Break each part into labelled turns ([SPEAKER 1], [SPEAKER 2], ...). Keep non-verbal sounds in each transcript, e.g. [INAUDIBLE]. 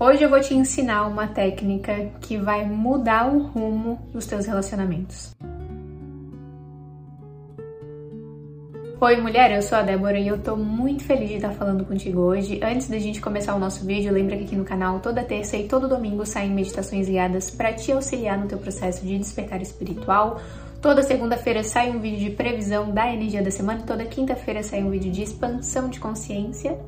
[SPEAKER 1] Hoje eu vou te ensinar uma técnica que vai mudar o rumo dos teus relacionamentos. Oi mulher, eu sou a Débora e eu tô muito feliz de estar falando contigo hoje. Antes da gente começar o nosso vídeo, lembra que aqui no canal toda terça e todo domingo saem meditações guiadas para te auxiliar no teu processo de despertar espiritual, Toda segunda-feira sai um vídeo de previsão da energia da semana, toda quinta-feira sai um vídeo de expansão de consciência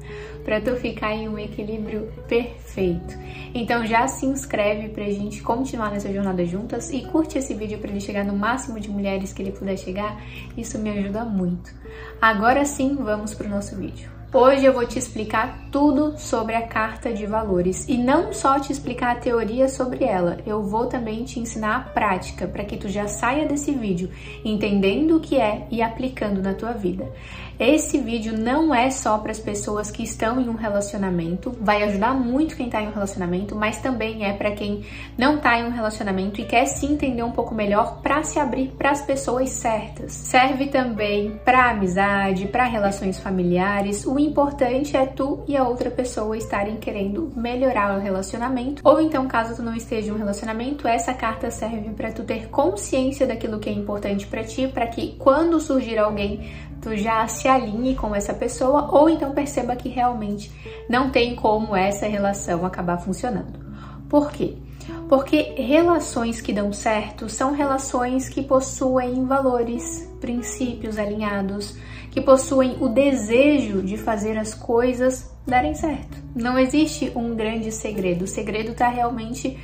[SPEAKER 1] para tu ficar em um equilíbrio perfeito. Então já se inscreve pra gente continuar nessa jornada juntas e curte esse vídeo para ele chegar no máximo de mulheres que ele puder chegar. Isso me ajuda muito. Agora sim, vamos pro nosso vídeo. Hoje eu vou te explicar tudo sobre a carta de valores e não só te explicar a teoria sobre ela, eu vou também te ensinar a prática para que tu já saia desse vídeo entendendo o que é e aplicando na tua vida. Esse vídeo não é só para as pessoas que estão em um relacionamento, vai ajudar muito quem está em um relacionamento, mas também é para quem não está em um relacionamento e quer se entender um pouco melhor para se abrir para as pessoas certas. Serve também para amizade, para relações familiares. O importante é tu e a outra pessoa estarem querendo melhorar o relacionamento, ou então caso tu não esteja em um relacionamento, essa carta serve para tu ter consciência daquilo que é importante para ti, para que quando surgir alguém tu já se alinhe com essa pessoa ou então perceba que realmente não tem como essa relação acabar funcionando. Por quê? Porque relações que dão certo são relações que possuem valores, princípios alinhados, que possuem o desejo de fazer as coisas darem certo. Não existe um grande segredo. O segredo está realmente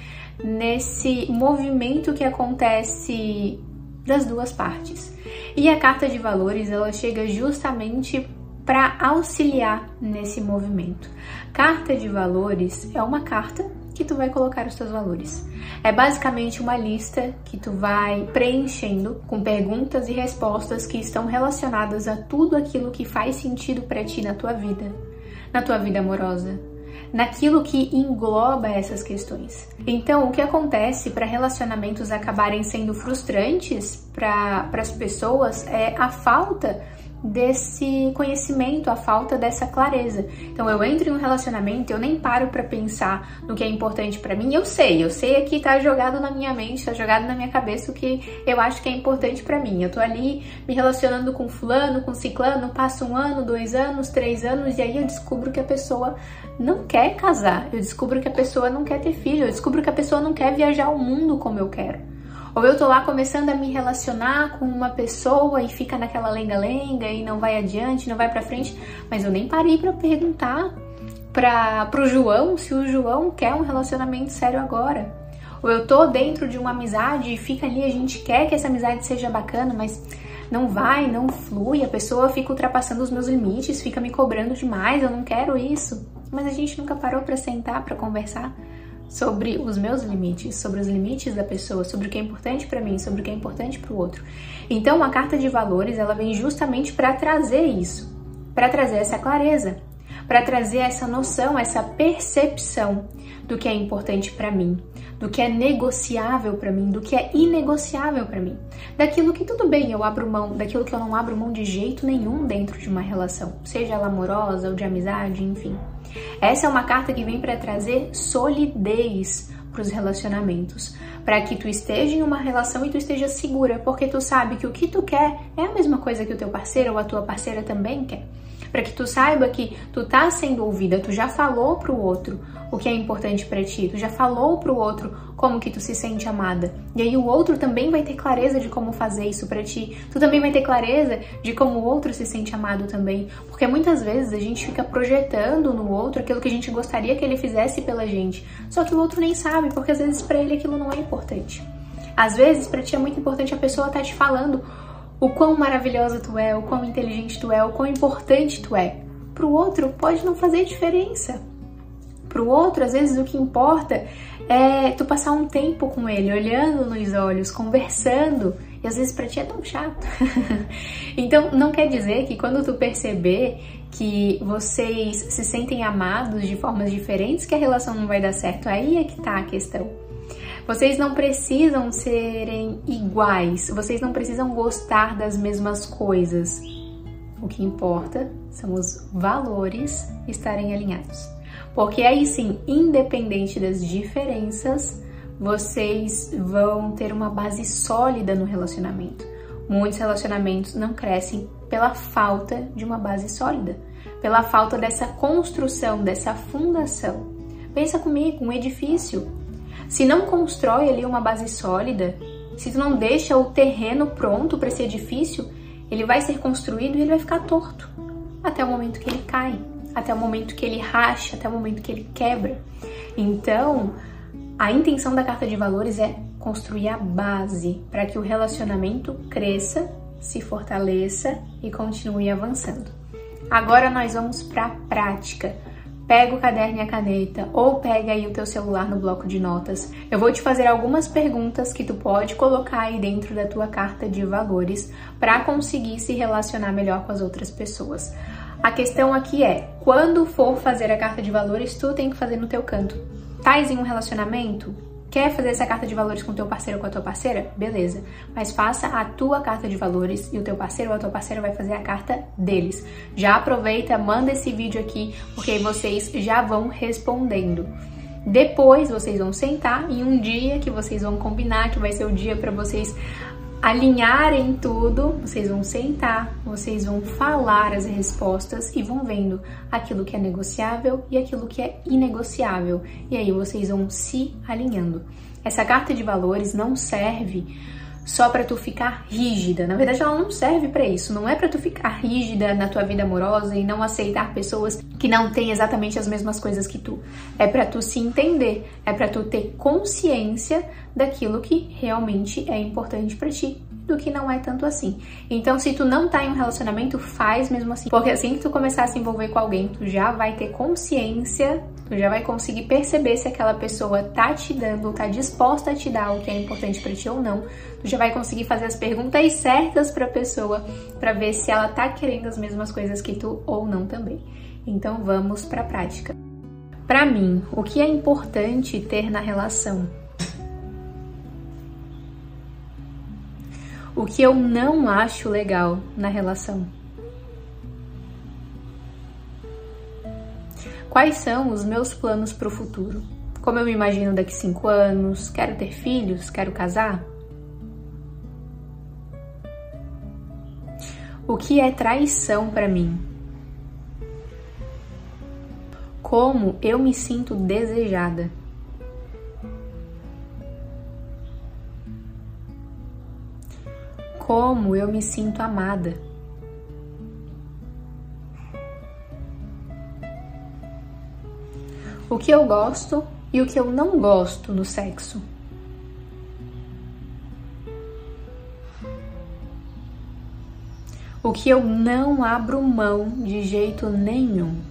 [SPEAKER 1] nesse movimento que acontece das duas partes. E a carta de valores ela chega justamente para auxiliar nesse movimento. Carta de valores é uma carta que tu vai colocar os teus valores. É basicamente uma lista que tu vai preenchendo com perguntas e respostas que estão relacionadas a tudo aquilo que faz sentido para ti na tua vida, na tua vida amorosa, naquilo que engloba essas questões. Então, o que acontece para relacionamentos acabarem sendo frustrantes para as pessoas é a falta desse conhecimento, a falta dessa clareza. Então eu entro em um relacionamento, eu nem paro para pensar no que é importante para mim. Eu sei, eu sei aqui tá jogado na minha mente, tá jogado na minha cabeça o que eu acho que é importante para mim. Eu tô ali me relacionando com fulano, com ciclano, passa um ano, dois anos, três anos e aí eu descubro que a pessoa não quer casar. Eu descubro que a pessoa não quer ter filho. Eu descubro que a pessoa não quer viajar o mundo como eu quero. Ou eu tô lá começando a me relacionar com uma pessoa e fica naquela lenga-lenga e não vai adiante, não vai para frente, mas eu nem parei para perguntar para pro João se o João quer um relacionamento sério agora. Ou eu tô dentro de uma amizade e fica ali, a gente quer que essa amizade seja bacana, mas não vai, não flui, a pessoa fica ultrapassando os meus limites, fica me cobrando demais, eu não quero isso. Mas a gente nunca parou para sentar, para conversar sobre os meus limites, sobre os limites da pessoa, sobre o que é importante para mim, sobre o que é importante para o outro. Então, a carta de valores, ela vem justamente para trazer isso, para trazer essa clareza, para trazer essa noção, essa percepção do que é importante para mim, do que é negociável para mim, do que é inegociável para mim, daquilo que tudo bem eu abro mão, daquilo que eu não abro mão de jeito nenhum dentro de uma relação, seja ela amorosa ou de amizade, enfim. Essa é uma carta que vem para trazer solidez para os relacionamentos, para que tu esteja em uma relação e tu esteja segura, porque tu sabe que o que tu quer é a mesma coisa que o teu parceiro ou a tua parceira também quer para que tu saiba que tu tá sendo ouvida, tu já falou pro outro o que é importante para ti, tu já falou pro outro como que tu se sente amada. E aí o outro também vai ter clareza de como fazer isso para ti. Tu também vai ter clareza de como o outro se sente amado também, porque muitas vezes a gente fica projetando no outro aquilo que a gente gostaria que ele fizesse pela gente. Só que o outro nem sabe, porque às vezes para ele aquilo não é importante. Às vezes para ti é muito importante a pessoa estar tá te falando o quão maravilhosa tu é, o quão inteligente tu é, o quão importante tu é. Para o outro pode não fazer diferença. Para o outro, às vezes o que importa é tu passar um tempo com ele, olhando nos olhos, conversando. E às vezes para ti é tão chato. [LAUGHS] então, não quer dizer que quando tu perceber que vocês se sentem amados de formas diferentes, que a relação não vai dar certo. Aí é que tá a questão. Vocês não precisam serem iguais, vocês não precisam gostar das mesmas coisas. O que importa são os valores estarem alinhados. Porque aí sim, independente das diferenças, vocês vão ter uma base sólida no relacionamento. Muitos relacionamentos não crescem pela falta de uma base sólida, pela falta dessa construção, dessa fundação. Pensa comigo, um edifício. Se não constrói ali uma base sólida, se tu não deixa o terreno pronto para esse edifício, ele vai ser construído e ele vai ficar torto até o momento que ele cai, até o momento que ele racha, até o momento que ele quebra. Então, a intenção da carta de valores é construir a base para que o relacionamento cresça, se fortaleça e continue avançando. Agora nós vamos para a prática. Pega o caderno e a caneta ou pega aí o teu celular no bloco de notas. Eu vou te fazer algumas perguntas que tu pode colocar aí dentro da tua carta de valores para conseguir se relacionar melhor com as outras pessoas. A questão aqui é, quando for fazer a carta de valores, tu tem que fazer no teu canto. Tais em um relacionamento? Quer fazer essa carta de valores com teu parceiro ou com a tua parceira? Beleza. Mas faça a tua carta de valores e o teu parceiro ou a tua parceira vai fazer a carta deles. Já aproveita, manda esse vídeo aqui, porque aí vocês já vão respondendo. Depois vocês vão sentar em um dia que vocês vão combinar, que vai ser o dia para vocês alinharem tudo, vocês vão sentar, vocês vão falar as respostas e vão vendo aquilo que é negociável e aquilo que é inegociável. E aí vocês vão se alinhando. Essa carta de valores não serve só para tu ficar rígida. Na verdade, ela não serve para isso. Não é para tu ficar rígida na tua vida amorosa e não aceitar pessoas que não têm exatamente as mesmas coisas que tu. É para tu se entender, é para tu ter consciência daquilo que realmente é importante para ti do que não é tanto assim. Então, se tu não tá em um relacionamento, faz mesmo assim. Porque assim que tu começar a se envolver com alguém, tu já vai ter consciência, tu já vai conseguir perceber se aquela pessoa tá te dando, tá disposta a te dar o que é importante para ti ou não. Tu já vai conseguir fazer as perguntas certas para a pessoa para ver se ela tá querendo as mesmas coisas que tu ou não também. Então, vamos para a prática. Para mim, o que é importante ter na relação o que eu não acho legal na relação. Quais são os meus planos para o futuro? Como eu me imagino daqui cinco anos? Quero ter filhos? Quero casar? O que é traição para mim? Como eu me sinto desejada? Como eu me sinto amada. O que eu gosto e o que eu não gosto no sexo. O que eu não abro mão de jeito nenhum.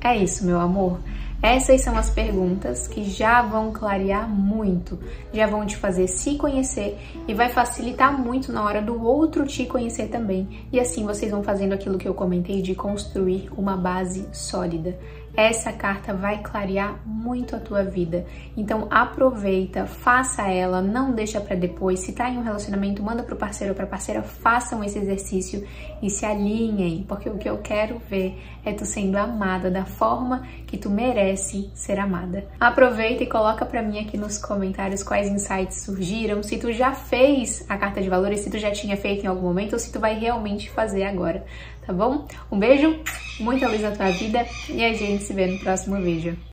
[SPEAKER 1] É isso, meu amor. Essas são as perguntas que já vão clarear muito, já vão te fazer se conhecer e vai facilitar muito na hora do outro te conhecer também. E assim vocês vão fazendo aquilo que eu comentei de construir uma base sólida. Essa carta vai clarear muito a tua vida. Então aproveita, faça ela, não deixa para depois. Se tá em um relacionamento, manda pro parceiro ou pra parceira, façam esse exercício e se alinhem, porque o que eu quero ver é tu sendo amada da forma que tu merece ser amada. Aproveita e coloca para mim aqui nos comentários quais insights surgiram, se tu já fez a carta de valores, se tu já tinha feito em algum momento ou se tu vai realmente fazer agora tá bom? Um beijo, muita luz na tua vida e a gente se vê no próximo vídeo.